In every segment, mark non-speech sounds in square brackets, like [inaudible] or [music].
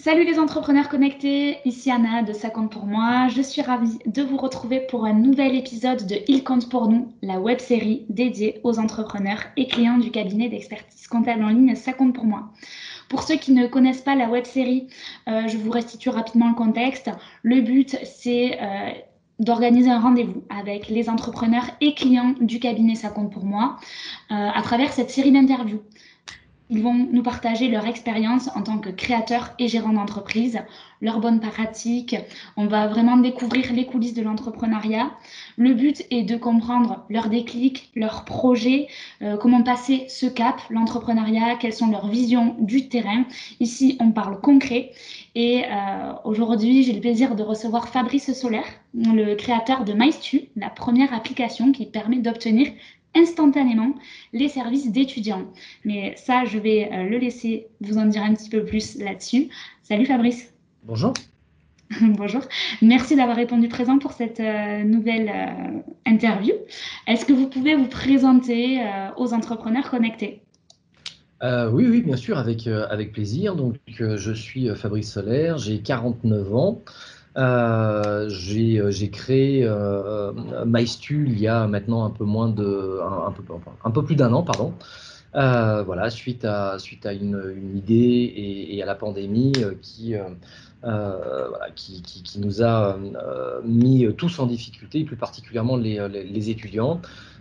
Salut les entrepreneurs connectés, ici Anna de Ça compte pour moi. Je suis ravie de vous retrouver pour un nouvel épisode de Il compte pour nous, la web série dédiée aux entrepreneurs et clients du cabinet d'expertise comptable en ligne Ça compte pour moi. Pour ceux qui ne connaissent pas la web série, euh, je vous restitue rapidement le contexte. Le but, c'est euh, d'organiser un rendez-vous avec les entrepreneurs et clients du cabinet Ça compte pour moi euh, à travers cette série d'interviews. Ils vont nous partager leur expérience en tant que créateurs et gérants d'entreprise, leurs bonnes pratiques. On va vraiment découvrir les coulisses de l'entrepreneuriat. Le but est de comprendre leurs déclics, leurs projets, euh, comment passer ce cap, l'entrepreneuriat, quelles sont leurs visions du terrain. Ici, on parle concret. Et euh, aujourd'hui, j'ai le plaisir de recevoir Fabrice Solaire, le créateur de MyStu, la première application qui permet d'obtenir instantanément les services d'étudiants. Mais ça, je vais euh, le laisser vous en dire un petit peu plus là-dessus. Salut Fabrice. Bonjour. [laughs] Bonjour. Merci d'avoir répondu présent pour cette euh, nouvelle euh, interview. Est-ce que vous pouvez vous présenter aux entrepreneurs connectés? Oui, oui, bien sûr, avec, avec plaisir. Donc, je suis Fabrice Solaire, j'ai 49 ans. Euh, euh, j'ai créé euh, MyStu il y a maintenant un peu moins de un, plus d'un an, pardon. voilà, suite à, une, idée et, à la pandémie qui, nous a mis tous en difficulté, plus particulièrement les, étudiants.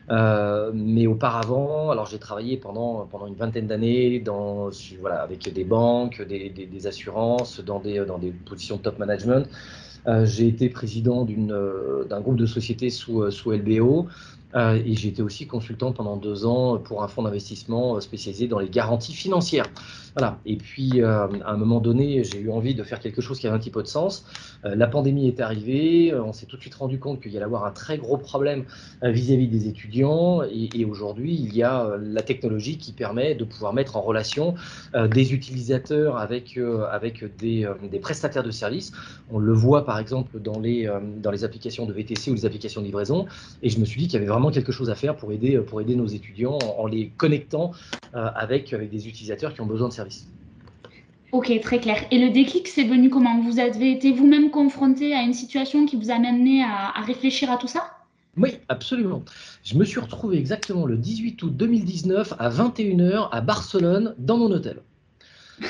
Mais auparavant, alors j'ai travaillé pendant, pendant une vingtaine d'années dans, voilà, avec des banques, des, des, des, assurances, dans des, dans des positions de top management. Euh, j'ai été président euh, d'un groupe de sociétés sous, euh, sous LBO. et j'ai été aussi consultant pendant deux ans pour un fonds d'investissement spécialisé dans les garanties financières. Voilà. Et puis, à un moment donné, j'ai eu envie de faire quelque chose qui avait un petit peu de sens. la pandémie est arrivée. On s'est tout de suite rendu compte qu'il y allait avoir un très gros problème vis-à-vis des étudiants. Et, aujourd'hui, il y a la technologie qui permet de pouvoir mettre en relation des utilisateurs avec, avec des, prestataires de services. On le voit par exemple dans les, dans les applications de VTC ou les applications de livraison. Et je me suis dit qu'il y avait vraiment quelque chose à faire pour aider, pour aider nos étudiants en, les connectant avec, avec des utilisateurs qui ont besoin de services. Ok, très clair. Et le déclic, c'est venu comment? Vous avez été vous-même confronté à une situation qui vous a amené à, réfléchir à tout ça? Oui, absolument. Je me suis retrouvé exactement le 18 août 2019 à 21h à Barcelone dans mon hôtel.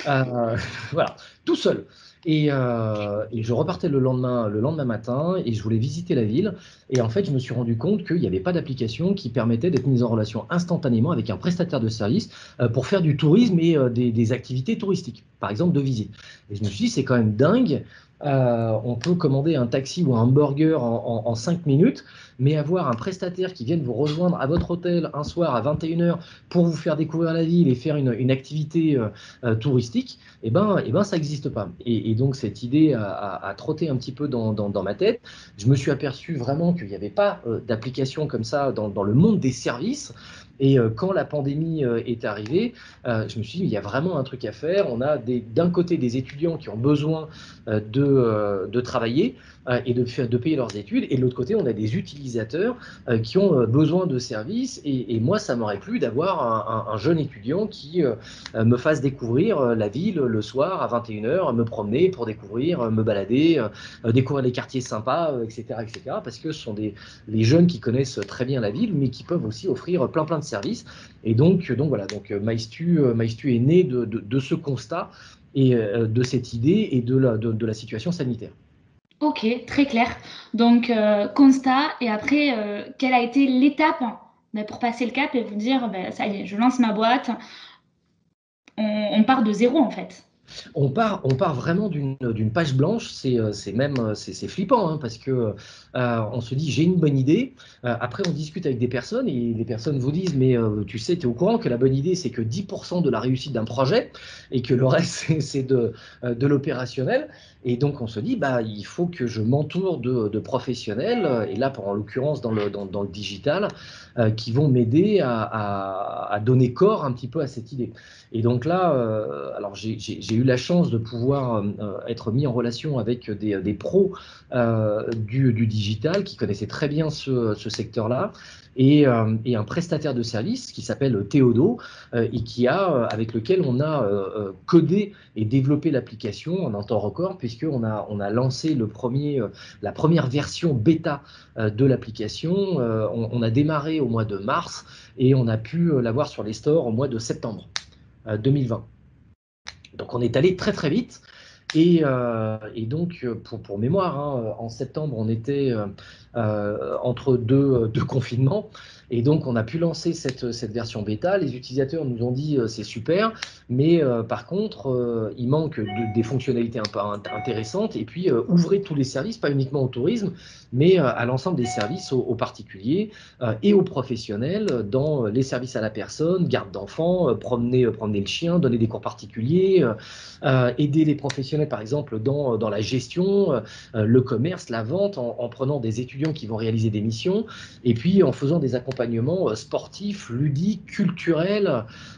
Euh, [laughs] voilà, tout seul. Euh, et, je repartais le lendemain, le lendemain matin et je voulais visiter la ville. Et en fait, je me suis rendu compte qu'il n'y avait pas d'application qui permettait d'être mise en relation instantanément avec un prestataire de service euh, pour faire du tourisme et des, des, activités touristiques, par exemple de visite. Et je me suis dit, c'est quand même dingue euh, on peut commander un taxi ou un hamburger en, 5 minutes, mais avoir un prestataire qui vienne vous rejoindre à votre hôtel un soir à 21h pour vous faire découvrir la ville et faire une, activité euh, euh, touristique, eh ben, eh ben, ça n'existe pas. Et, donc cette idée a, trotté un petit peu dans, ma tête. Je me suis aperçu vraiment qu'il n'y avait pas d'application comme ça dans, le monde des services. Et quand la pandémie est arrivée, je me suis dit, il y a vraiment un truc à faire. On a d'un côté des étudiants qui ont besoin de euh, de, travailler euh, et de, de payer leurs études. Et de l'autre côté, on a des utilisateurs euh, qui ont besoin de services. Et, moi, ça m'aurait plu d'avoir un, jeune étudiant qui me fasse découvrir la ville le soir à 21h, me promener pour découvrir, me balader, découvrir les quartiers sympas, etc., etc. Parce que ce sont des, les jeunes qui connaissent très bien la ville, mais qui peuvent aussi offrir plein plein de services. Et donc, donc voilà, donc MyStu est né de, de ce constat et euh, de cette idée et de la, de, la situation sanitaire. Ok, très clair. Donc, euh, constat, et après, euh, quelle a été l'étape ben, pour passer le cap et vous dire, ben, ça y est, je lance ma boîte, on part de zéro en fait on part, on part vraiment d'une page blanche, c'est euh, même c'est flippant hein, parce que on se dit j'ai une bonne idée. après on discute avec des personnes et les personnes vous disent mais tu sais tu es au courant que la bonne idée c'est que 10% de la réussite d'un projet et que le reste [laughs] c'est de, de l'opérationnel. Et donc on se dit bah il faut que je m'entoure de, professionnels et là en l'occurrence dans le, dans, le digital qui vont m'aider à, donner corps un petit peu à cette idée. Et donc là alors j'ai eu la chance de pouvoir être mis en relation avec des, pros du, digital qui connaissaient très bien ce secteur-là euh, et, un prestataire de service qui s'appelle Théodo euh, et qui a, euh, avec lequel on a codé et développé l'application en un temps record puisqu'on a, on a lancé le premier, la première version bêta de l'application. On, on, a démarré au mois de mars et on a pu l'avoir sur les stores au mois de septembre 2020. Donc on est allé très très vite. Et, et, donc, pour, pour mémoire, hein, en septembre, on était euh, entre deux, deux, [laughs] confinements. Et donc, on a pu lancer cette, cette version bêta. Les utilisateurs nous ont dit euh, c'est super, mais euh, par contre, il manque des fonctionnalités un peu intéressantes. Et puis, ouvrez tous les services, pas uniquement au tourisme, mais à l'ensemble des services aux, particuliers et aux professionnels dans les services à la personne, garde d'enfants, promener, promener le chien, donner des cours particuliers, aider les professionnels, par exemple, dans, dans la gestion, le commerce, la vente, en, en prenant des étudiants qui vont réaliser des missions, et puis en faisant des accompagnements euh, sportifs, ludiques, culturels,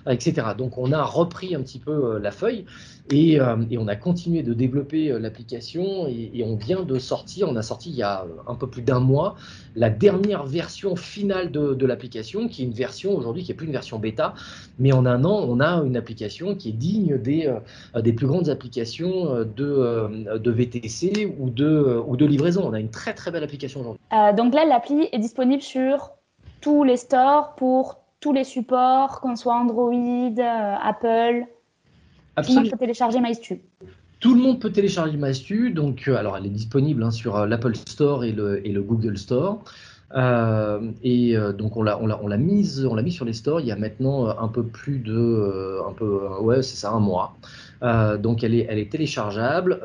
euh, etc. Donc on a repris un petit peu euh, la feuille et, on a continué de développer l'application et, on vient de sortir, on a sorti il y a un peu plus d'un mois, la dernière version finale de, l'application, qui est une version aujourd'hui qui n'est plus une version bêta, mais en un an, on a une application qui est digne des, plus grandes applications de, de VTC ou de, livraison. On a une très très belle application aujourd'hui. Donc là, l'appli est disponible sur tous les stores pour tous les supports, qu'on soit Android, euh, Apple. Tout le monde peut télécharger MyStu. Tout le monde peut télécharger MyStu. Donc, euh, alors, elle est disponible hein, sur l'Apple Store et le, et le, Google Store. et donc on l'a on l'a mise on l'a mis sur les stores il y a maintenant un peu plus de un peu ouais c'est ça un mois. donc elle est elle est téléchargeable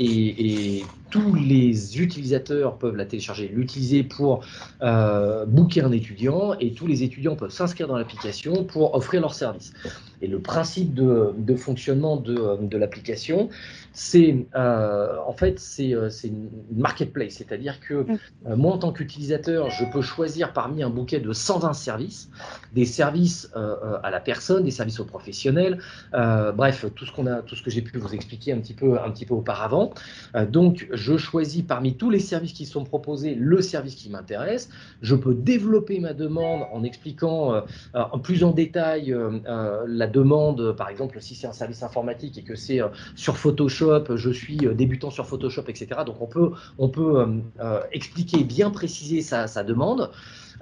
et, et, tous les utilisateurs peuvent la télécharger, l'utiliser pour euh, booker un étudiant et tous les étudiants peuvent s'inscrire dans l'application pour offrir leur service. Et le principe de, fonctionnement de, l'application, c'est euh, en fait c'est euh, une marketplace, c'est-à-dire que mm. moi en tant qu'utilisateur, je peux choisir parmi un bouquet de 120 services, des services à la personne, des services aux professionnels, bref tout ce qu'on a, tout ce que j'ai pu vous expliquer un petit peu un petit peu auparavant. donc je choisis parmi tous les services qui sont proposés le service qui m'intéresse. Je peux développer ma demande en expliquant euh, en plus en détail euh, euh, la demande, par exemple, si c'est un service informatique et que c'est sur Photoshop, je suis débutant sur Photoshop, etc. Donc on peut, on peut expliquer, bien préciser sa demande.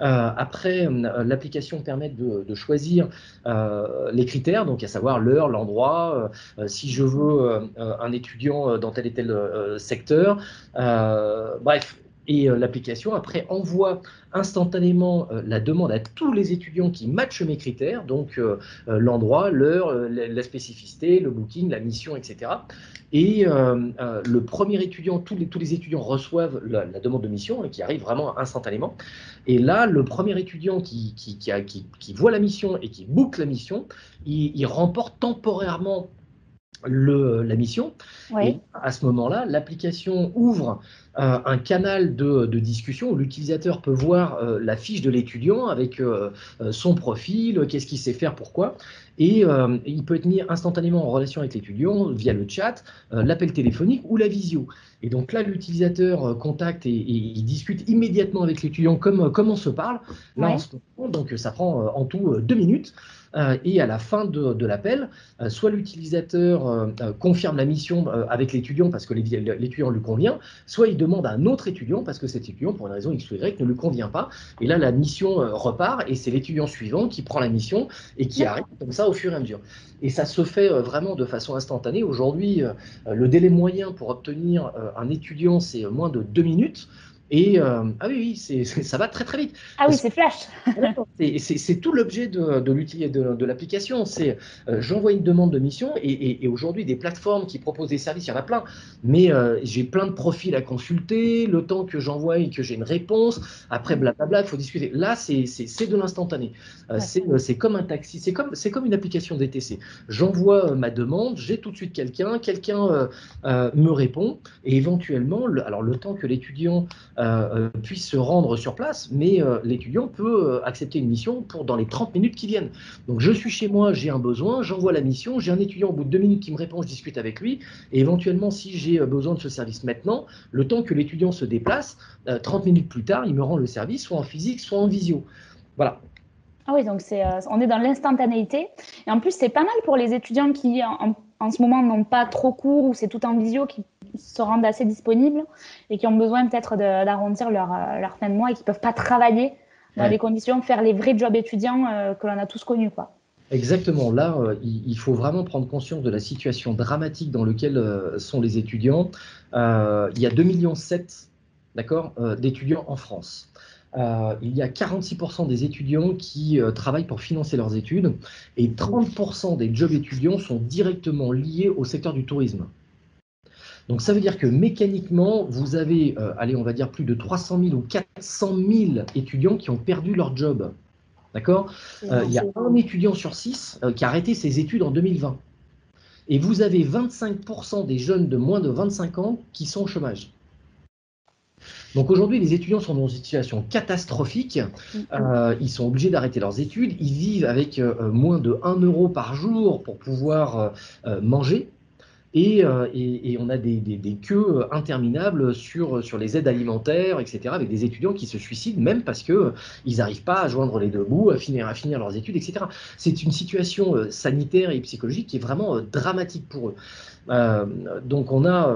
Euh, après, euh, l'application permet de, choisir euh, les critères, donc à savoir l'heure, l'endroit, si je veux un étudiant dans tel et tel secteur. bref, et l'application après envoie instantanément la demande à tous les étudiants qui matchent mes critères, donc l'endroit, l'heure, la spécificité, le booking, la mission, etc. Et euh, euh, le premier étudiant, tous les, étudiants reçoivent la, demande de mission hein, qui arrive vraiment instantanément. Et là, le premier étudiant qui, voit la mission et qui boucle la mission, il remporte temporairement le, la mission. Et à ce moment-là, l'application ouvre euh, un canal de, discussion où l'utilisateur peut voir euh, la fiche de l'étudiant avec euh, son profil, qu'est-ce qu'il sait faire, pourquoi. Et il peut être mis instantanément en relation avec l'étudiant via le chat, l'appel téléphonique ou la visio. Et donc là, l'utilisateur contacte et, il discute immédiatement avec l'étudiant comme, comme on se parle. Là, donc ça prend en tout deux minutes. Et à la fin de, l'appel, soit l'utilisateur confirme la mission avec l'étudiant parce que l'étudiant lui convient, soit il demande à un autre étudiant parce que cet étudiant, pour une raison X ou Y, ne lui convient pas. Et là, la mission euh, repart et c'est l'étudiant suivant qui prend la mission et qui arrive comme ça au fur et à mesure. Et ça se fait euh, vraiment de façon instantanée. Aujourd'hui, euh, le délai moyen pour obtenir un étudiant, c'est moins de deux minutes. Et euh, ah oui, oui ça va très très vite. Ah oui, c'est flash. [laughs] c'est tout l'objet de, de, de l'application. C'est euh, j'envoie une demande de mission et, et, aujourd'hui des plateformes qui proposent des services, il y en a plein. Mais euh, j'ai plein de profils à consulter. Le temps que j'envoie et que j'ai une réponse, après blablabla, il faut discuter. Là, c'est de l'instantané. c'est comme un taxi. C'est comme c'est comme une application DTC. J'envoie ma demande, j'ai tout de suite quelqu'un, quelqu'un me répond et éventuellement, alors le temps que l'étudiant puisse se rendre sur place, mais l'étudiant peut accepter une mission pour dans les 30 minutes qui viennent. Donc je suis chez moi, j'ai un besoin, j'envoie la mission, j'ai un étudiant au bout de deux minutes qui me répond, je discute avec lui, et éventuellement si j'ai besoin de ce service maintenant, le temps que l'étudiant se déplace, 30 minutes plus tard, il me rend le service, soit en physique, soit en visio. Voilà. Ah oui, donc c'est, on est dans l'instantanéité. Et en plus, c'est pas mal pour les étudiants qui, en, en ce moment n'ont pas trop cours ou c'est tout en visio qui se rendent assez disponibles et qui ont besoin peut-être d'arrondir leur, euh, leur, fin de mois et qui ne peuvent pas travailler dans des conditions, faire les vrais jobs étudiants euh, que l'on a tous connus. Quoi. Exactement. Là, euh, il, faut vraiment prendre conscience de la situation dramatique dans laquelle sont les étudiants. il y a 2,7 millions d'accord, d'étudiants en France. Il y a 46% des étudiants qui travaillent pour financer leurs études et 30% des jobs étudiants sont directement liés au secteur du tourisme. Donc ça veut dire que mécaniquement, vous avez, euh, allez, on va dire plus de 300 000 ou 400 000 étudiants qui ont perdu leur job. D'accord? Il y a un étudiant sur six qui a arrêté ses études en 2020. Et vous avez 25% des jeunes de moins de 25 ans qui sont au chômage. Donc aujourd'hui, les étudiants sont dans une situation catastrophique. Mm-hmm. Euh, ils sont obligés d'arrêter leurs études. Ils vivent avec euh, moins de 1 euro par jour pour pouvoir euh, manger. Et, on a des, queues interminables sur, sur les aides alimentaires, etc., avec des étudiants qui se suicident, même parce qu'ils n'arrivent pas à joindre les deux bouts, à finir, à finir leurs études, etc. C'est une situation sanitaire et psychologique qui est vraiment dramatique pour eux. donc on a,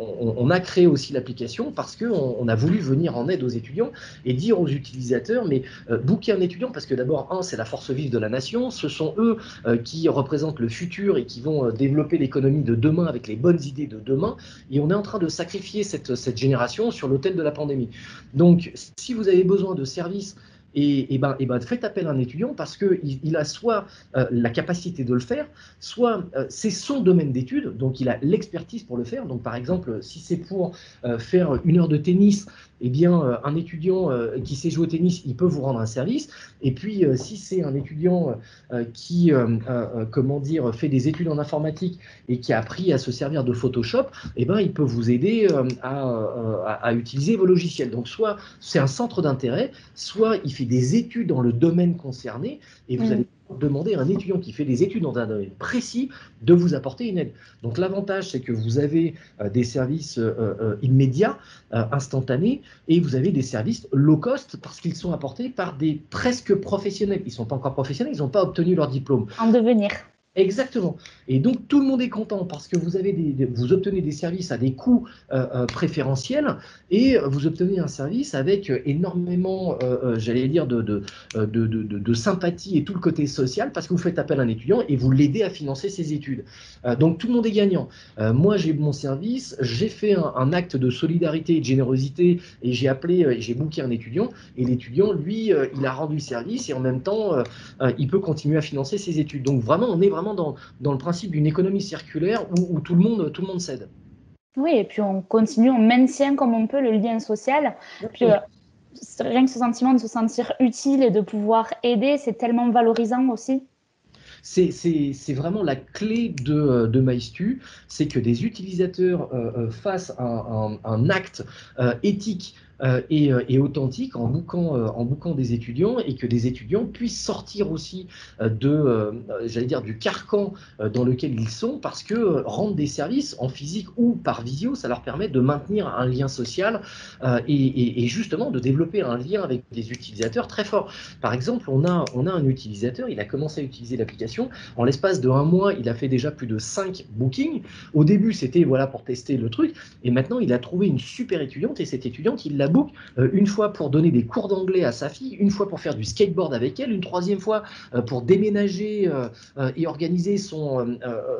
on, a créé aussi l'application parce qu'on on a voulu venir en aide aux étudiants et dire aux utilisateurs, mais euh, booker un étudiant, parce que d'abord, un, c'est la force vive de la nation, ce sont eux euh, qui représentent le futur et qui vont euh, développer l'économie de demain avec les bonnes idées de demain, et on est en train de sacrifier cette, cette génération sur l'autel de la pandémie. Donc, si vous avez besoin de services et, ben, et, ben, faites appel à un étudiant parce qu'il il a soit euh, la capacité de le faire, soit euh, c'est son domaine d'étude, donc il a l'expertise pour le faire. Donc par exemple, si c'est pour euh, faire une heure de tennis, eh bien, euh, un étudiant euh, qui sait jouer au tennis, il peut vous rendre un service. Et puis, euh, si c'est un étudiant qui, comment dire, fait des études en informatique et qui a appris à se servir de Photoshop, eh ben, il peut vous aider à, utiliser vos logiciels. Donc, soit c'est un centre d'intérêt, soit il fait des études dans le domaine concerné et vous mm. allez demander à un étudiant qui fait des études dans un domaine précis de vous apporter une aide. Donc l'avantage, c'est que vous avez euh, des services euh, euh, immédiats, instantanés, et vous avez des services low cost parce qu'ils sont apportés par des presque professionnels. Ils ne sont pas encore professionnels, ils n'ont pas obtenu leur diplôme. En devenir. Exactement. Et donc tout le monde est content parce que vous avez vous obtenez des services à des coûts euh, euh, préférentiels et vous obtenez un service avec énormément, euh, j'allais dire, de de, de, de, sympathie et tout le côté social parce que vous faites appel à un étudiant et vous l'aidez à financer ses études. donc tout le monde est gagnant. moi j'ai mon service, j'ai fait un, acte de solidarité et de générosité et j'ai appelé, j'ai booké un étudiant et l'étudiant lui il a rendu service et en même temps il peut continuer à financer ses études. Donc vraiment on est vraiment dans, le principe d'une économie circulaire où, tout, le monde, tout le monde cède. Oui, et puis on continue, on maintient comme on peut le lien social. Puis, euh, rien que ce sentiment de se sentir utile et de pouvoir aider, c'est tellement valorisant aussi. C'est vraiment la clé de, de MyStu, c'est que des utilisateurs euh, euh, fassent un, un acte éthique euh, euh, et, authentique en bouquant, euh, en bouquant des étudiants et que des étudiants puissent sortir aussi de, j'allais dire, du carcan dans lequel ils sont parce que rendre des services en physique ou par visio, ça leur permet de maintenir un lien social et, justement de développer un lien avec des utilisateurs très fort. Par exemple, on a, on a un utilisateur, il a commencé à utiliser l'application. En l'espace de un mois, il a fait déjà plus de 5 bookings. Au début, c'était voilà pour tester le truc. Et maintenant, il a trouvé une super étudiante et cette étudiante, il l'a euh, une fois pour donner des cours d'anglais à sa fille, une fois pour faire du skateboard avec elle, une troisième fois euh, pour déménager euh, et organiser son,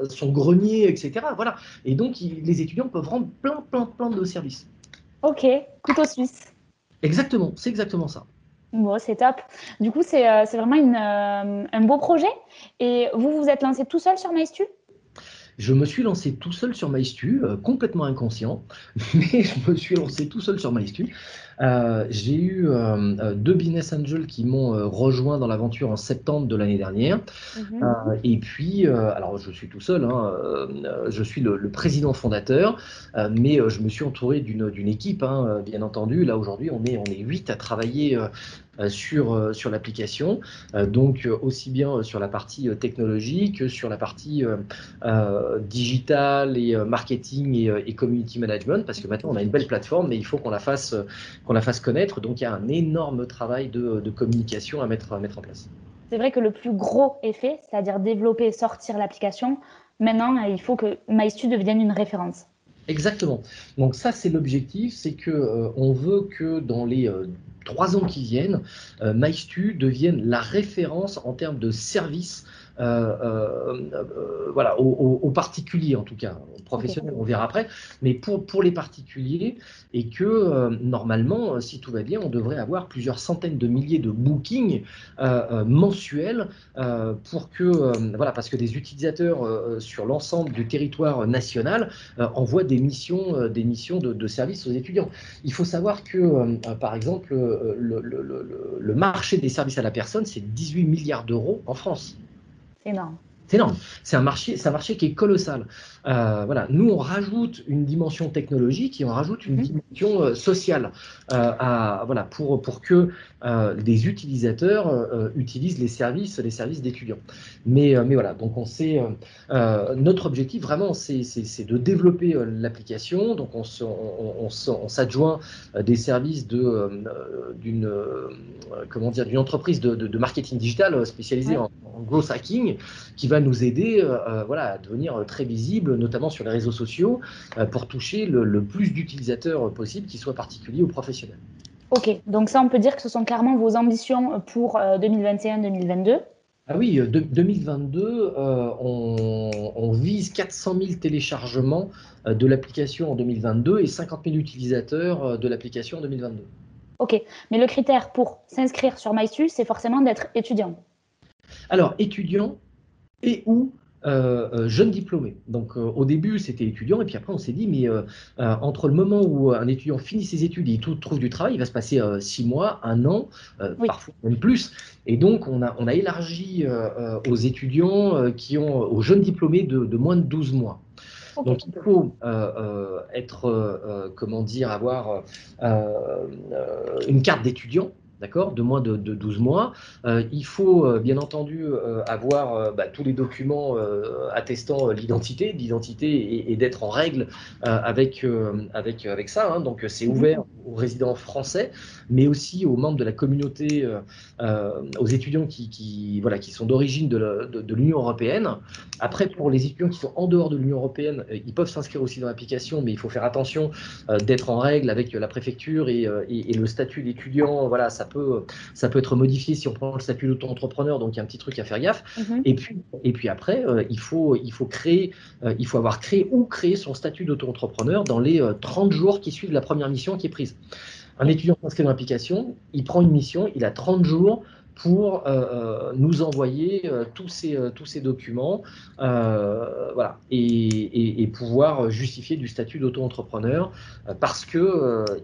son grenier, etc. Voilà. Et donc, les étudiants peuvent rendre plein, plein, plein de services. Ok, couteau suisse. Exactement, c'est exactement ça. Bon, c'est top. Du coup, c'est vraiment une, un beau projet. Et vous, vous êtes lancé tout seul sur MyStu je me suis lancé tout seul sur MyStu, complètement inconscient, [laughs] mais je me suis lancé tout seul sur MyStu. Euh, j'ai eu euh, euh, deux business angels qui m'ont rejoint dans l'aventure en septembre de l'année dernière. Mhm. et puis, alors je suis tout seul, hein, je suis le, président fondateur, mais je me suis entouré d'une équipe, hein, bien entendu. Là aujourd'hui, on est on est huit à travailler sur, sur l'application, donc aussi bien sur la partie technologique que sur la partie digitale et marketing et, community management, parce que maintenant on a une belle plateforme, mais il faut qu'on la fasse qu'on la fasse connaître. Donc il y a un énorme travail de, communication à mettre, à mettre en place. C'est vrai que le plus gros effet, c'est-à-dire développer et sortir l'application, maintenant il faut que MyStu devienne une référence. Exactement. Donc ça c'est l'objectif, c'est que euh, on veut que dans les euh, trois ans qui viennent, euh, MyStu devienne la référence en termes de services euh, euh, euh, voilà, aux, particuliers en tout cas, aux professionnels, on verra après, mais pour, les particuliers, et que normalement, si tout va bien, on devrait avoir plusieurs centaines de milliers de bookings mensuels pour que, voilà, parce que des utilisateurs sur l'ensemble du territoire national envoient des missions, des missions de, de services aux étudiants. Il faut savoir que, par exemple, le, le, le marché des services à la personne, c'est 18 milliards d'euros en France. C'est énorme. C'est énorme. C'est un marché, c'est un marché qui est colossal. Euh, voilà, nous on rajoute une dimension technologique et on rajoute une mhm. dimension euh, sociale euh, à, voilà pour pour que des utilisateurs utilisent les services, les services d'étudiants. Mais mais voilà, donc on sait notre objectif vraiment c'est de développer l'application. Donc on on, s'adjoint des services de d'une comment dire d'une entreprise de, de, marketing digital spécialisée en growth hacking qui va nous aider euh, euh, voilà, à devenir très visible, notamment sur les réseaux sociaux, euh, pour toucher le, plus d'utilisateurs possible, qu'ils soient particuliers ou professionnels. Ok, donc ça, on peut dire que ce sont clairement vos ambitions pour 2021-2022 ah oui, 2022, on, vise 400 000 téléchargements de l'application en 2022 et 50 000 utilisateurs de l'application en 2022. Ok, mais le critère pour s'inscrire sur MyStu, c'est forcément d'être étudiant. Alors, étudiant, et ou euh, euh, jeune diplômé. Donc euh, au début c'était étudiant et puis après on s'est dit mais entre le moment où un étudiant finit ses études et il trouve du travail, il va se passer six mois, un an, parfois même plus. Et donc on a, on a élargi aux étudiants qui ont, aux jeunes diplômés de, moins de 12 mois. Donc il faut être, comment dire, avoir une carte d'étudiant d'accord, de moins de, 12 mois. Euh, il faut euh, bien entendu euh, avoir bah, tous les documents attestant l'identité, l'identité et, d'être en règle avec, avec, avec ça. Hein. Donc c'est mhm. ouvert aux résidents français, mais aussi aux membres de la communauté, aux étudiants qui, voilà, qui sont d'origine de l'Union européenne. Après, pour les étudiants qui sont en dehors de l'Union européenne, ils peuvent s'inscrire aussi dans l'application, mais il faut faire attention d'être en règle avec la préfecture et, et le statut d'étudiant. Voilà, ça peut, ça peut être modifié si on prend le statut d'auto-entrepreneur, donc il y a un petit truc à faire gaffe. Mhm. Et, puis, et puis après, euh, il, faut, il, faut créer, euh, il faut avoir créé ou créé son statut d'auto-entrepreneur dans les 30 euh, jours qui suivent la première mission qui est prise. Un étudiant s'inscrit dans l'application, il prend une mission, il a 30 jours pour euh, euh, nous envoyer euh, tous, ces, tous ces documents voilà, et, pouvoir justifier du statut d'auto-entrepreneur parce qu'il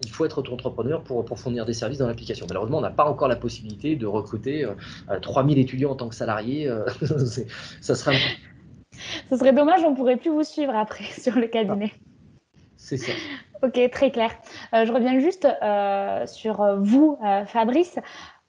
il faut être auto-entrepreneur pour, pour, fournir des services dans l'application. Malheureusement, on n'a pas encore la possibilité de recruter 3000 étudiants en tant que salariés. [laughs] ça serait... Ce serait dommage, on ne pourrait plus vous suivre après [laughs] sur le cabinet. C'est ça. Ok, très clair. je reviens juste sur vous, Fabrice.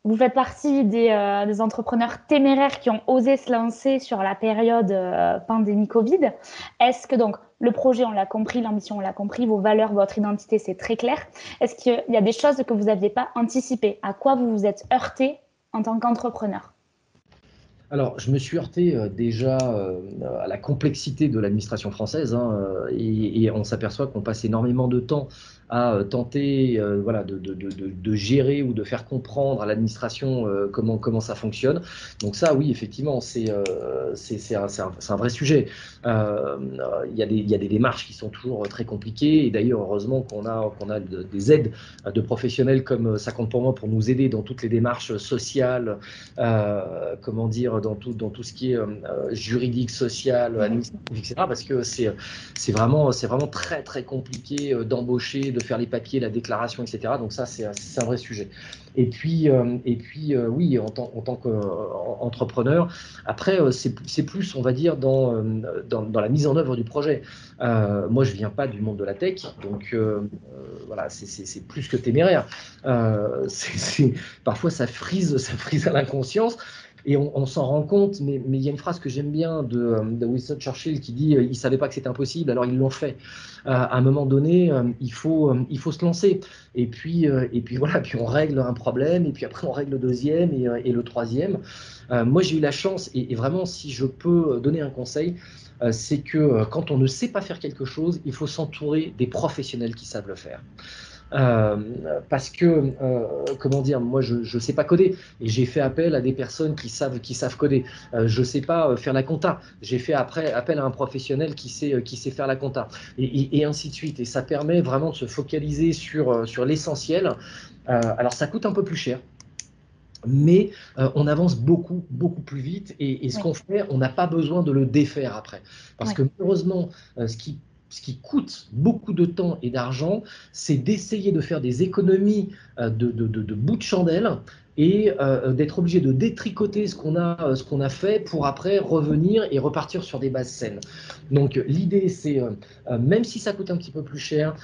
Vous faites partie euh, des, entrepreneurs téméraires qui ont osé se lancer sur la période euh, pandémie Covid. Est-ce que donc le projet, on l'a compris, l'ambition, on l'a compris, vos valeurs, votre identité, c'est très clair. Est-ce qu'il y a des choses que vous n'aviez pas anticipées? À quoi vous vous êtes heurté en tant qu'entrepreneur? Alors, je me suis heurté euh, déjà à la complexité de l'administration française hein, et, on s'aperçoit qu'on passe énormément de temps à euh, tenter euh, voilà, de, gérer ou de faire comprendre à l'administration euh, comment, ça fonctionne. Donc ça, oui, effectivement, c'est un, vrai sujet. Il y, a des, démarches qui sont toujours très compliquées et d'ailleurs, heureusement qu'on a des aides de professionnels comme ça compte pour moi pour nous aider dans toutes les démarches sociales, comment dire, dire, dans tout, dans tout ce qui est juridique, social, administratif, etc. Parce que c'est vraiment, vraiment très, très compliqué d'embaucher, de faire les papiers, la déclaration, etc. Donc ça, c'est un vrai sujet. Et puis, et puis oui, en tant, en tant qu'entrepreneur, après, c'est plus, on va dire, dans, dans, dans, la mise en œuvre du projet. moi, je viens pas du monde de la tech, donc voilà, c'est plus que téméraire. [laughs] parfois, ça frise, ça frise à l'inconscience. Et on, s'en rend compte, mais, il y a une phrase que j'aime bien de, Winston Churchill qui dit euh, Ils ne savaient pas que c'était impossible, alors ils l'ont fait. Euh, à un moment donné, euh, il, faut, se lancer. Et puis, et puis [laughs] voilà, puis on règle un problème, et puis après on règle le deuxième et, le troisième. moi, j'ai eu la chance, et, vraiment, si je peux donner un conseil, c'est que quand on ne sait pas faire quelque chose, il faut s'entourer des professionnels qui savent le faire. Euh, parce que, euh, comment dire, moi je ne sais pas coder et j'ai fait appel à des personnes qui savent, qui savent coder. Euh, je ne sais pas faire la compta. J'ai fait après appel à un professionnel qui sait, qui sait faire la compta et, et, ainsi de suite. Et ça permet vraiment de se focaliser sur, sur l'essentiel. alors ça coûte un peu plus cher, mais on avance beaucoup, beaucoup plus vite. Et, et ce qu'on fait, on n'a pas besoin de le défaire après. Parce que malheureusement, ce qui ce qui coûte beaucoup de temps et d'argent, c'est d'essayer de faire des économies euh, de, de, de, de chandelle et euh, d'être obligé de détricoter ce qu'on a, euh, ce a fait pour après revenir et repartir sur des bases saines. Donc l'idée, c'est, euh, même si ça coûte un petit peu plus cher,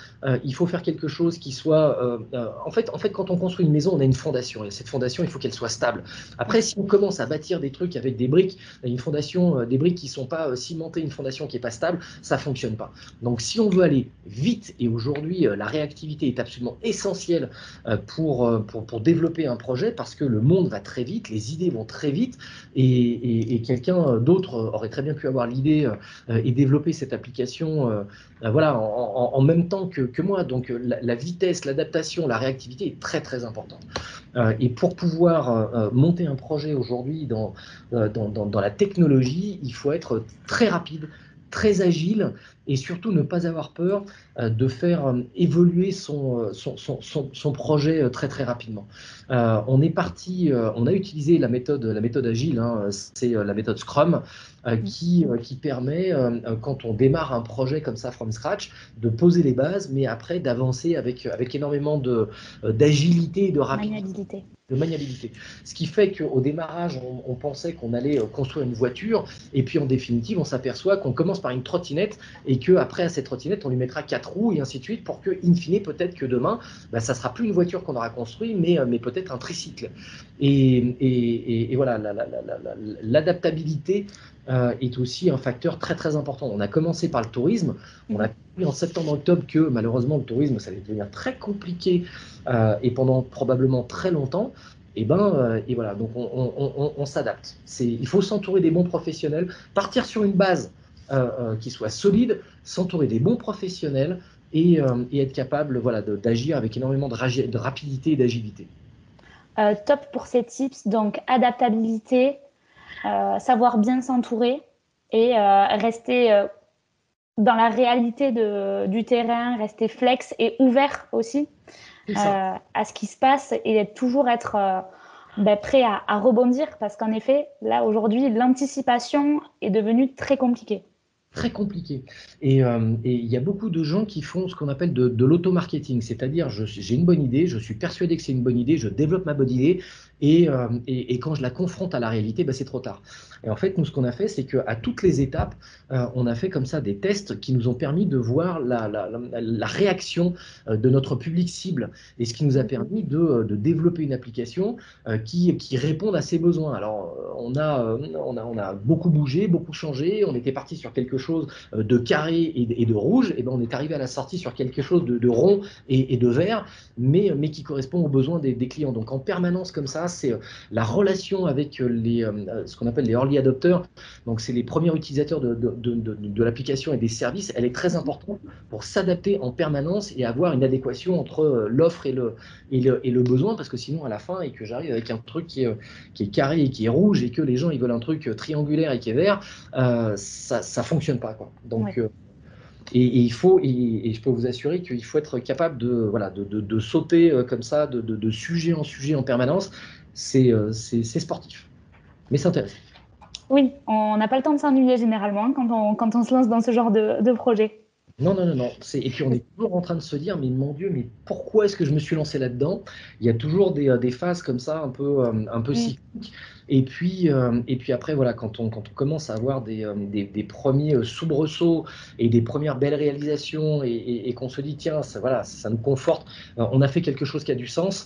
il faut faire quelque chose qui soit... en, fait, en fait, quand on construit une maison, on a une fondation, et cette fondation, il faut qu'elle soit stable. Après, si on commence à bâtir des trucs avec des briques, une fondation, des briques qui ne sont pas cimentées, une fondation qui n'est pas stable, ça ne fonctionne pas. Donc si on veut aller vite, et aujourd'hui, la réactivité est absolument essentielle pour, pour, pour développer un projet, que le monde va très vite, les idées vont très vite, et, quelqu'un d'autre aurait très bien pu avoir l'idée euh, et développer cette application euh, euh, voilà, en, même temps que, moi. Donc la, vitesse, l'adaptation, la réactivité est très très importante. et pour pouvoir monter un projet aujourd'hui dans, dans la technologie, il faut être très rapide, très agile et surtout ne pas avoir peur euh, de faire euh, évoluer son, euh, projet très très rapidement. on est parti, on a utilisé la méthode, la méthode agile, hein, c'est la méthode Scrum, qui, qui permet, quand on démarre un projet comme ça from scratch, de poser les bases, mais après d'avancer avec, avec énormément d'agilité et de rapidité de maniabilité. Ce qui fait qu'au démarrage, on, pensait qu'on allait euh, construire une voiture, et puis en définitive, on s'aperçoit qu'on commence par une trottinette, et qu'après, à cette trottinette, on lui mettra quatre roues, et ainsi de suite, pour que, in fine, peut-être que demain, bah, ça sera plus une voiture qu'on aura construite, mais, euh, mais peut-être un tricycle. Et, et, et voilà, l'adaptabilité euh, est aussi un facteur très très important. On a commencé par le tourisme, on a vu en septembre-octobre que malheureusement le tourisme ça allait devenir très compliqué euh, et pendant probablement très longtemps. Et ben euh, et voilà donc on, s'adapte. il faut s'entourer des bons professionnels, partir sur une base qui soit solide, s'entourer des bons professionnels et, être capable voilà d'agir avec énormément de, rapidité et d'agilité. top pour ces tips donc adaptabilité savoir bien s'entourer et euh, rester euh, dans la réalité de, du terrain, rester flex et ouvert aussi à ce qui se passe et toujours être ben, prêt à, à, rebondir parce qu'en effet, là aujourd'hui, l'anticipation est devenue très compliquée très compliqué. Et il y a beaucoup de gens qui font ce qu'on appelle de, de l'auto-marketing, c'est-à-dire j'ai une bonne idée, je suis persuadé que c'est une bonne idée, je développe ma bonne idée, euh, et, et, quand je la confronte à la réalité, bah, c'est trop tard. Et en fait, nous, ce qu'on a fait, c'est qu'à toutes les étapes, euh, on a fait comme ça des tests qui nous ont permis de voir la, la, la, réaction euh, de notre public cible et ce qui nous a permis de, de développer une application qui, qui réponde à ses besoins. Alors, on a, on, a, on a beaucoup bougé, beaucoup changé. On était parti sur quelque chose de carré et, de rouge. Et ben, on est arrivé à la sortie sur quelque chose de, rond et, de vert, mais, mais qui correspond aux besoins des, clients. Donc, en permanence comme ça, c'est euh, la relation avec euh, les, euh, ce qu'on appelle les early adopters. Donc, c'est les premiers utilisateurs de, de, l'application et des services. Elle est très importante pour s'adapter en permanence et avoir une adéquation entre l'offre et le, et, le, et le besoin, parce que sinon, à la fin, et que j'arrive avec un truc qui est, qui est carré et qui est rouge et que les gens ils veulent un truc triangulaire et qui est vert, ça ne fonctionne pas. Quoi. Donc, et, il faut, et, je peux vous assurer qu'il faut être capable de, voilà, de, de, de sauter comme ça, de, de, sujet en sujet en permanence, euh, c'est sportif. Mais c'est intéressant. Oui, on n'a pas le temps de s'ennuyer généralement quand on, quand on se lance dans ce genre de, de projet. Non, non, non, non. Et puis on est toujours en train de se dire, mais mon Dieu, mais pourquoi est-ce que je me suis lancé là-dedans? Il y a toujours des, des, phases comme ça, un peu, un peu cycliques. Et puis, euh, et puis après, voilà, quand on, quand on commence à avoir des, euh, des, des premiers euh, soubresauts et des premières belles réalisations et, et, qu'on se dit, tiens, ça, voilà, ça nous conforte, on a fait quelque chose qui a du sens,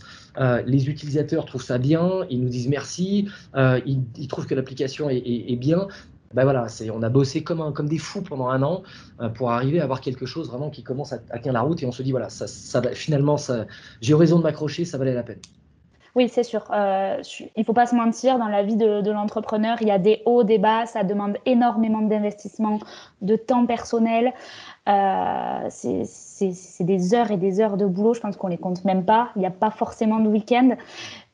les utilisateurs trouvent ça bien, ils nous disent merci, ils, ils, trouvent que l'application est, est, est, bien. Ben voilà, on a bossé comme, des fous pendant un an pour arriver à avoir quelque chose vraiment qui commence à, tenir la route et on se dit, voilà, ça, ça, finalement, j'ai raison de m'accrocher, ça valait la peine. Oui, c'est sûr. Euh, il ne faut pas se mentir, dans la vie de, l'entrepreneur, il y a des hauts, des bas, ça demande énormément d'investissement, de temps personnel. Euh, c'est des heures et des heures de boulot, je pense qu'on ne les compte même pas. Il n'y a pas forcément de week-end.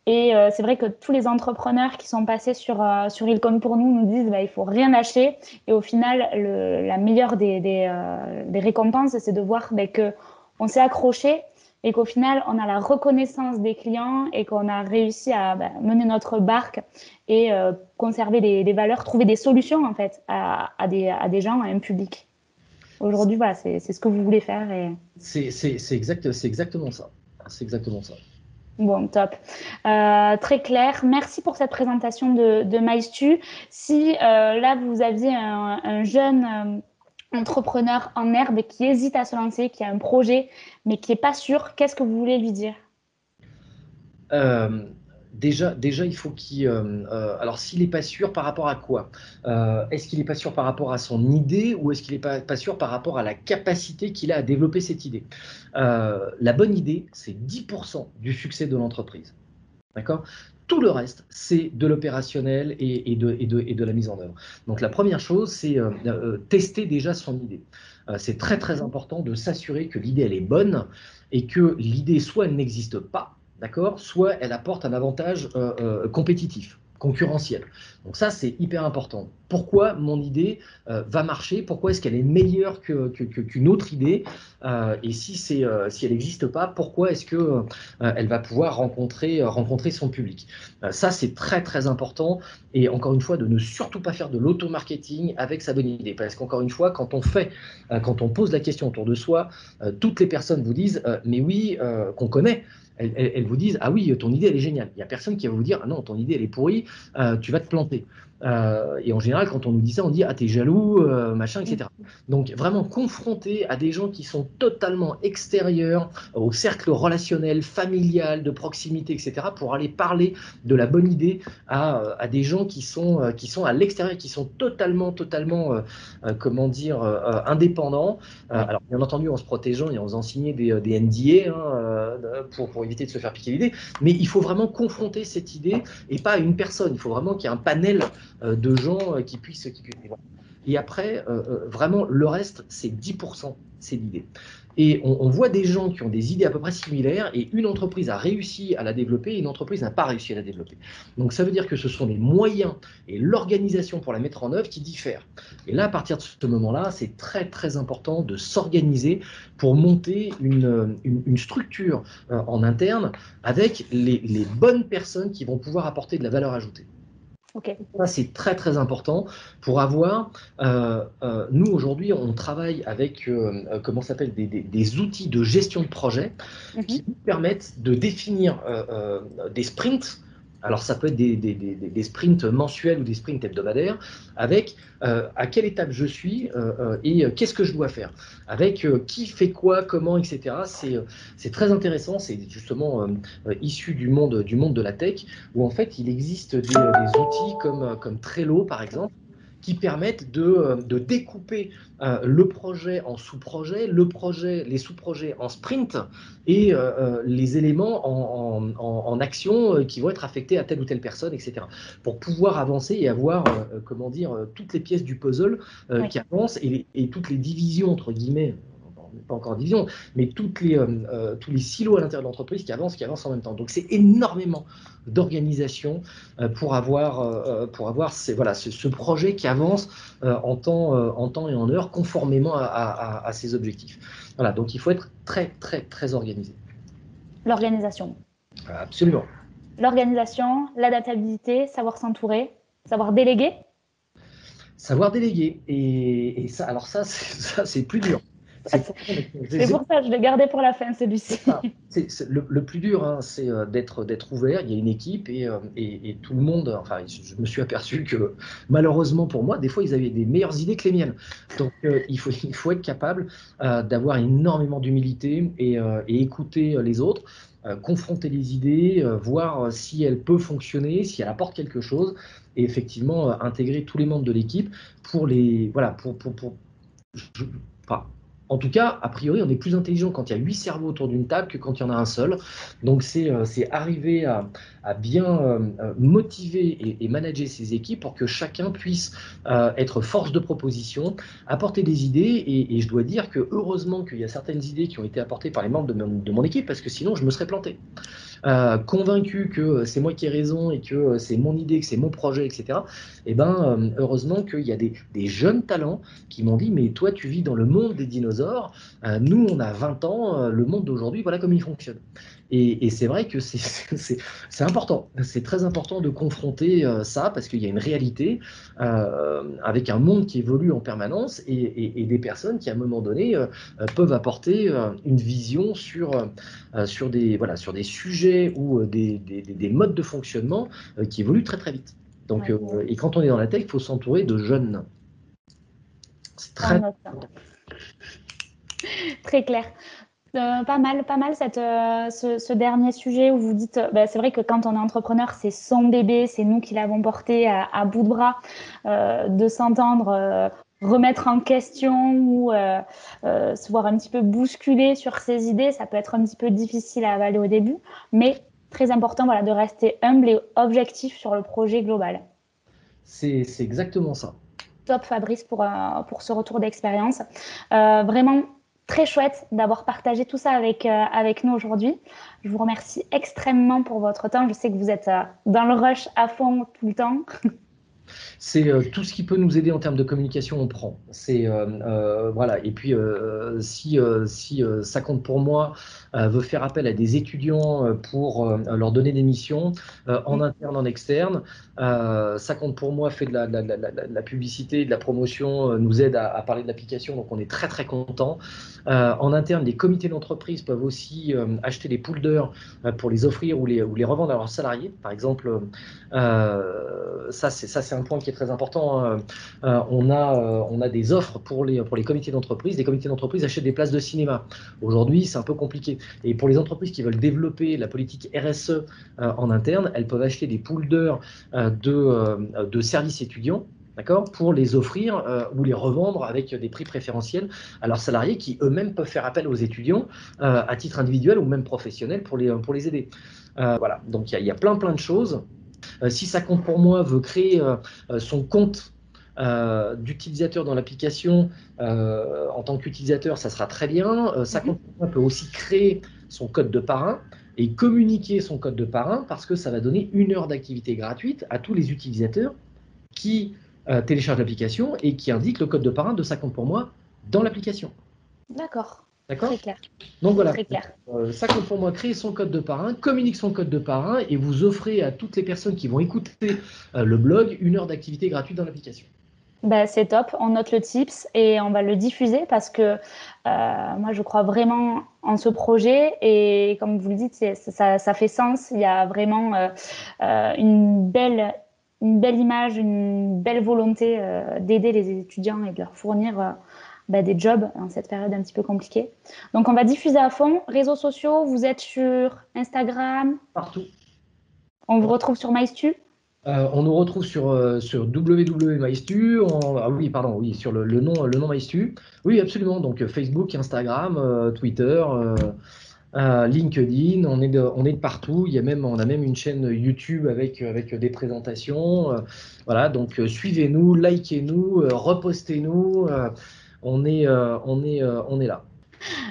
Et euh, c'est vrai que tous les entrepreneurs qui sont passés sur, euh, sur Il compte pour nous nous disent bah, il faut rien lâcher. Et au final, le, la meilleure des, des, euh, des récompenses, c'est de voir bah, qu'on s'est accroché et qu'au final, on a la reconnaissance des clients et qu'on a réussi à bah, mener notre barque et euh, conserver des, des, valeurs, trouver des solutions en fait à, à, des, à des gens, à un public. Aujourd'hui, voilà, c'est ce que vous voulez faire. Et... C'est exact, exactement ça. C'est exactement ça. Bon, top. Euh, très clair. Merci pour cette présentation de, de MyStu. Si euh, là, vous aviez un, un jeune euh, entrepreneur en herbe qui hésite à se lancer, qui a un projet, mais qui n'est pas sûr, qu'est-ce que vous voulez lui dire? Déjà, déjà, il faut qu'il. Euh, euh, alors, s'il n'est pas sûr par rapport à quoi? Euh, Est-ce qu'il n'est pas sûr par rapport à son idée ou est-ce qu'il n'est pas, sûr par rapport à la capacité qu'il a à développer cette idée? La bonne idée, c'est 10% du succès de l'entreprise. D'accord? Tout le reste, c'est de l'opérationnel et, de, et, de, la mise en œuvre. Donc la première chose, c'est tester déjà son idée. C'est très très important de s'assurer que l'idée, elle est bonne et que l'idée, soit elle n'existe pas, d'accord, soit elle apporte un avantage euh, euh, compétitif concurrentiel. Donc ça, c'est hyper important. Pourquoi mon idée euh, va marcher Pourquoi est-ce qu'elle est meilleure qu'une autre idée euh, Et si, euh, elle n'existe pas, pourquoi est-ce qu'elle elle va pouvoir rencontrer, son public? Ça, c'est très très important. Et encore une fois, de ne surtout pas faire de l'auto-marketing avec sa bonne idée. Parce qu'encore une fois, quand on fait, quand on pose la question autour de soi, toutes les personnes vous disent, mais oui, qu'on connaît, elles, vous disent Ah oui, ton idée, elle est géniale. Il n'y a personne qui va vous dire Ah non, ton idée, elle est pourrie, tu vas te planter. Euh, et en général, quand on nous dit ça, on dit Ah, t'es jaloux, euh, machin, etc. Donc, vraiment confronté à des gens qui sont totalement extérieurs au cercle relationnel, familial, de proximité, etc., pour aller parler de la bonne idée à, à des gens qui sont, qui sont à l'extérieur, qui sont totalement, totalement, euh, comment dire, indépendants. alors, bien entendu, en se protégeant et en faisant signer des, des NDA hein, pour, pour éviter de se faire piquer l'idée, mais il faut vraiment confronter cette idée et pas à une personne. Il faut vraiment qu'il y ait un panel euh, de gens euh, qui puissent. Qui et après, euh, vraiment, le reste, c'est 10%, c'est l'idée. Et on, voit des gens qui ont des idées à peu près similaires et une entreprise a réussi à la développer et une entreprise n'a pas réussi à la développer. Donc ça veut dire que ce sont les moyens et l'organisation pour la mettre en œuvre qui diffèrent. Et là, à partir de ce moment-là, c'est très très important de s'organiser pour monter une, une, structure euh, en interne avec les bonnes personnes qui vont pouvoir apporter de la valeur ajoutée. Okay. Ça, c'est très très important pour avoir. Euh, euh, nous, aujourd'hui, on travaille avec, euh, comment s'appelle, des, des, des, outils de gestion de projet mm -hmm. qui nous permettent de définir des sprints alors ça peut être des, sprints mensuels ou des sprints hebdomadaires, avec euh, à quelle étape je suis euh, euh et qu'est-ce que je dois faire, avec qui fait quoi, comment, etc. C'est très intéressant, c'est justement issu du monde, du monde de la tech, où en fait il existe des, outils comme Trello par exemple, qui permettent de, de découper euh, le projet en sous-projet, le projet, les sous-projets en sprint et euh, les éléments en, en, en, action qui vont être affectés à telle ou telle personne, etc. Pour pouvoir avancer et avoir, euh, comment dire, toutes les pièces du puzzle qui avancent et, et toutes les divisions, entre guillemets, pas encore division, mais toutes les, euh, tous les silos à l'intérieur de l'entreprise qui avancent, qui avancent en même temps. Donc c'est énormément d'organisation euh, pour avoir, euh, pour avoir ces, voilà, ce, ce, projet qui avance en, temps, en temps et en heure conformément à, à, à, ses objectifs. Voilà, donc il faut être très, très, très organisé. L'organisation. Absolument. L'organisation, l'adaptabilité, savoir s'entourer, savoir déléguer Savoir déléguer. Et, ça, alors ça c'est plus dur. C'est pour ça, je l'ai gardé pour la fin, celui-ci. le, le, plus dur, hein, c'est euh, d'être, d'être ouvert. Il y a une équipe et, euh, et, tout le monde. Enfin, je, me suis aperçu que malheureusement pour moi, des fois, ils avaient des meilleures idées que les miennes. Donc, euh, il, faut, il faut être capable d'avoir énormément d'humilité et, et, écouter les autres. confronter les idées, voir si elle peut fonctionner, si elle apporte quelque chose, et effectivement intégrer tous les membres de l'équipe pour les voilà pour pour, pour je, en tout cas, a priori, on est plus intelligent quand il y a huit cerveaux autour d'une table que quand il y en a un seul. Donc, c'est euh, arriver à, bien euh, euh, motiver et, manager ses équipes pour que chacun puisse être force de proposition, apporter des idées. Et, je dois dire que heureusement qu'il y a certaines idées qui ont été apportées par les membres de mon équipe, parce que sinon, je me serais planté. Euh, convaincu que c'est moi qui ai raison et que c'est mon idée, que c'est mon projet, etc., eh ben, euh, heureusement qu'il y a des, jeunes talents qui m'ont dit, mais toi, tu vis dans le monde des dinosaures, euh, nous, on a 20 ans, le monde d'aujourd'hui, voilà comment il fonctionne. Et, c'est vrai que [laughs] c'est important, c'est très important de confronter euh, ça parce qu'il y a une réalité euh, avec un monde qui évolue en permanence et, des personnes qui à un moment donné euh, peuvent apporter une vision sur, sur, des, voilà, sur des sujets ou des, des, modes de fonctionnement qui évoluent très très vite. Donc, et quand on est dans la tech, il faut s'entourer de jeunes. C'est très... Très clair. Euh, pas mal, pas mal cette, euh, ce, dernier sujet où vous dites, bah, c'est vrai que quand on est entrepreneur, c'est son bébé, c'est nous qui l'avons porté à, bout de bras, euh, de s'entendre remettre en question ou se voir un petit peu bousculer sur ses idées, ça peut être un petit peu difficile à avaler au début, mais très important voilà, de rester humble et objectif sur le projet global. C'est exactement ça. Top Fabrice pour, pour ce retour d'expérience. vraiment très chouette d'avoir partagé tout ça avec, euh, avec nous aujourd'hui. Je vous remercie extrêmement pour votre temps. Je sais que vous êtes euh, dans le rush à fond tout le temps. [laughs] c'est euh, tout ce qui peut nous aider en termes de communication, on prend. C'est voilà. Et puis si si ça compte pour moi, veut faire appel à des étudiants pour leur donner des missions en interne, en externe, ça compte pour moi, fait de la, la, publicité, de la promotion, nous aide à, à parler de l'application, donc on est très très content. en interne, les comités d'entreprise peuvent aussi acheter des poules d'heures pour les offrir ou les, ou les revendre à leurs salariés. Par exemple, ça c'est un point qui est très important. Hein. Euh, on, a, euh, on a des offres pour les, pour les comités d'entreprise. Les comités d'entreprise achètent des places de cinéma. Aujourd'hui, c'est un peu compliqué. Et pour les entreprises qui veulent développer la politique RSE euh, en interne, elles peuvent acheter des poules d'heures de, de services étudiants d'accord, pour les offrir ou les revendre avec des prix préférentiels à leurs salariés qui eux-mêmes peuvent faire appel aux étudiants à titre individuel ou même professionnel pour les, pour les aider. voilà, donc il y, y, a plein plein de choses si ça compte pour moi veut créer euh, euh, son compte d'utilisateur dans l'application en tant qu'utilisateur, ça sera très bien. ça compte pour moi peut aussi créer son code de parrain et communiquer son code de parrain parce que ça va donner une heure d'activité gratuite à tous les utilisateurs qui téléchargent l'application et qui indiquent le code de parrain de ça compte pour moi dans l'application. D'accord. D'accord Très clair. Donc voilà, euh, ça compte pour moi, créer son code de parrain, communique son code de parrain et vous offrez à toutes les personnes qui vont écouter euh, le blog une heure d'activité gratuite dans l'application. Bah, c'est top, on note le tips et on va le diffuser parce que euh, moi je crois vraiment en ce projet et comme vous le dites, ça, ça, fait sens. Il y a vraiment une, belle, une belle image, une belle volonté d'aider les étudiants et de leur fournir bah, des jobs en cette période un petit peu compliquée. Donc, on va diffuser à fond. Réseaux sociaux, vous êtes sur Instagram Partout. On vous retrouve sur MyStu euh, on nous retrouve sur, euh, sur www.mystu, ah oui, pardon, oui, sur le, nom, le nom MyStu. Oui, absolument. Donc Facebook, Instagram, euh, Twitter, LinkedIn, on est, de, on est de partout. Il y a même, on a même une chaîne YouTube avec, avec des présentations. voilà, donc suivez-nous, likez-nous, repostez-nous on est, euh, on est, euh, on est là.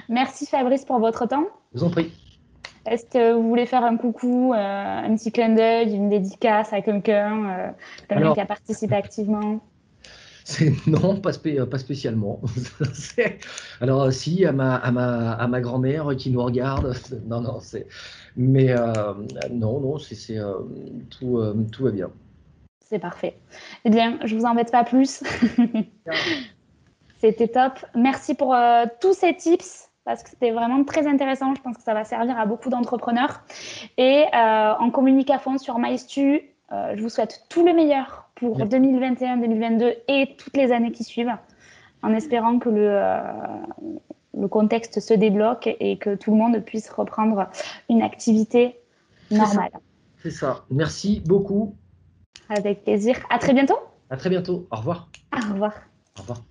Merci Fabrice pour votre temps. Je vous en prie. Est-ce que vous voulez faire un coucou, euh, un petit clin d'œil, une dédicace à quelqu'un, quelqu'un qui a participé activement? [laughs] Non, pas, pas spécialement. [laughs] Alors si à ma, à ma, à ma grand-mère qui nous regarde, [laughs] non, non, c'est. Mais non, non, c'est tout, tout va bien. C'est parfait. Eh bien, je vous embête pas plus. C'était top. Merci pour euh, tous ces tips parce que c'était vraiment très intéressant. Je pense que ça va servir à beaucoup d'entrepreneurs. Et euh, en communique à fond sur MyStu. Euh, je vous souhaite tout le meilleur pour 2021, 2022 et toutes les années qui suivent, en espérant que le, le contexte se débloque et que tout le monde puisse reprendre une activité normale. C'est ça. Merci beaucoup. Avec plaisir. À très bientôt. À très bientôt. Au revoir. Au revoir. Au revoir.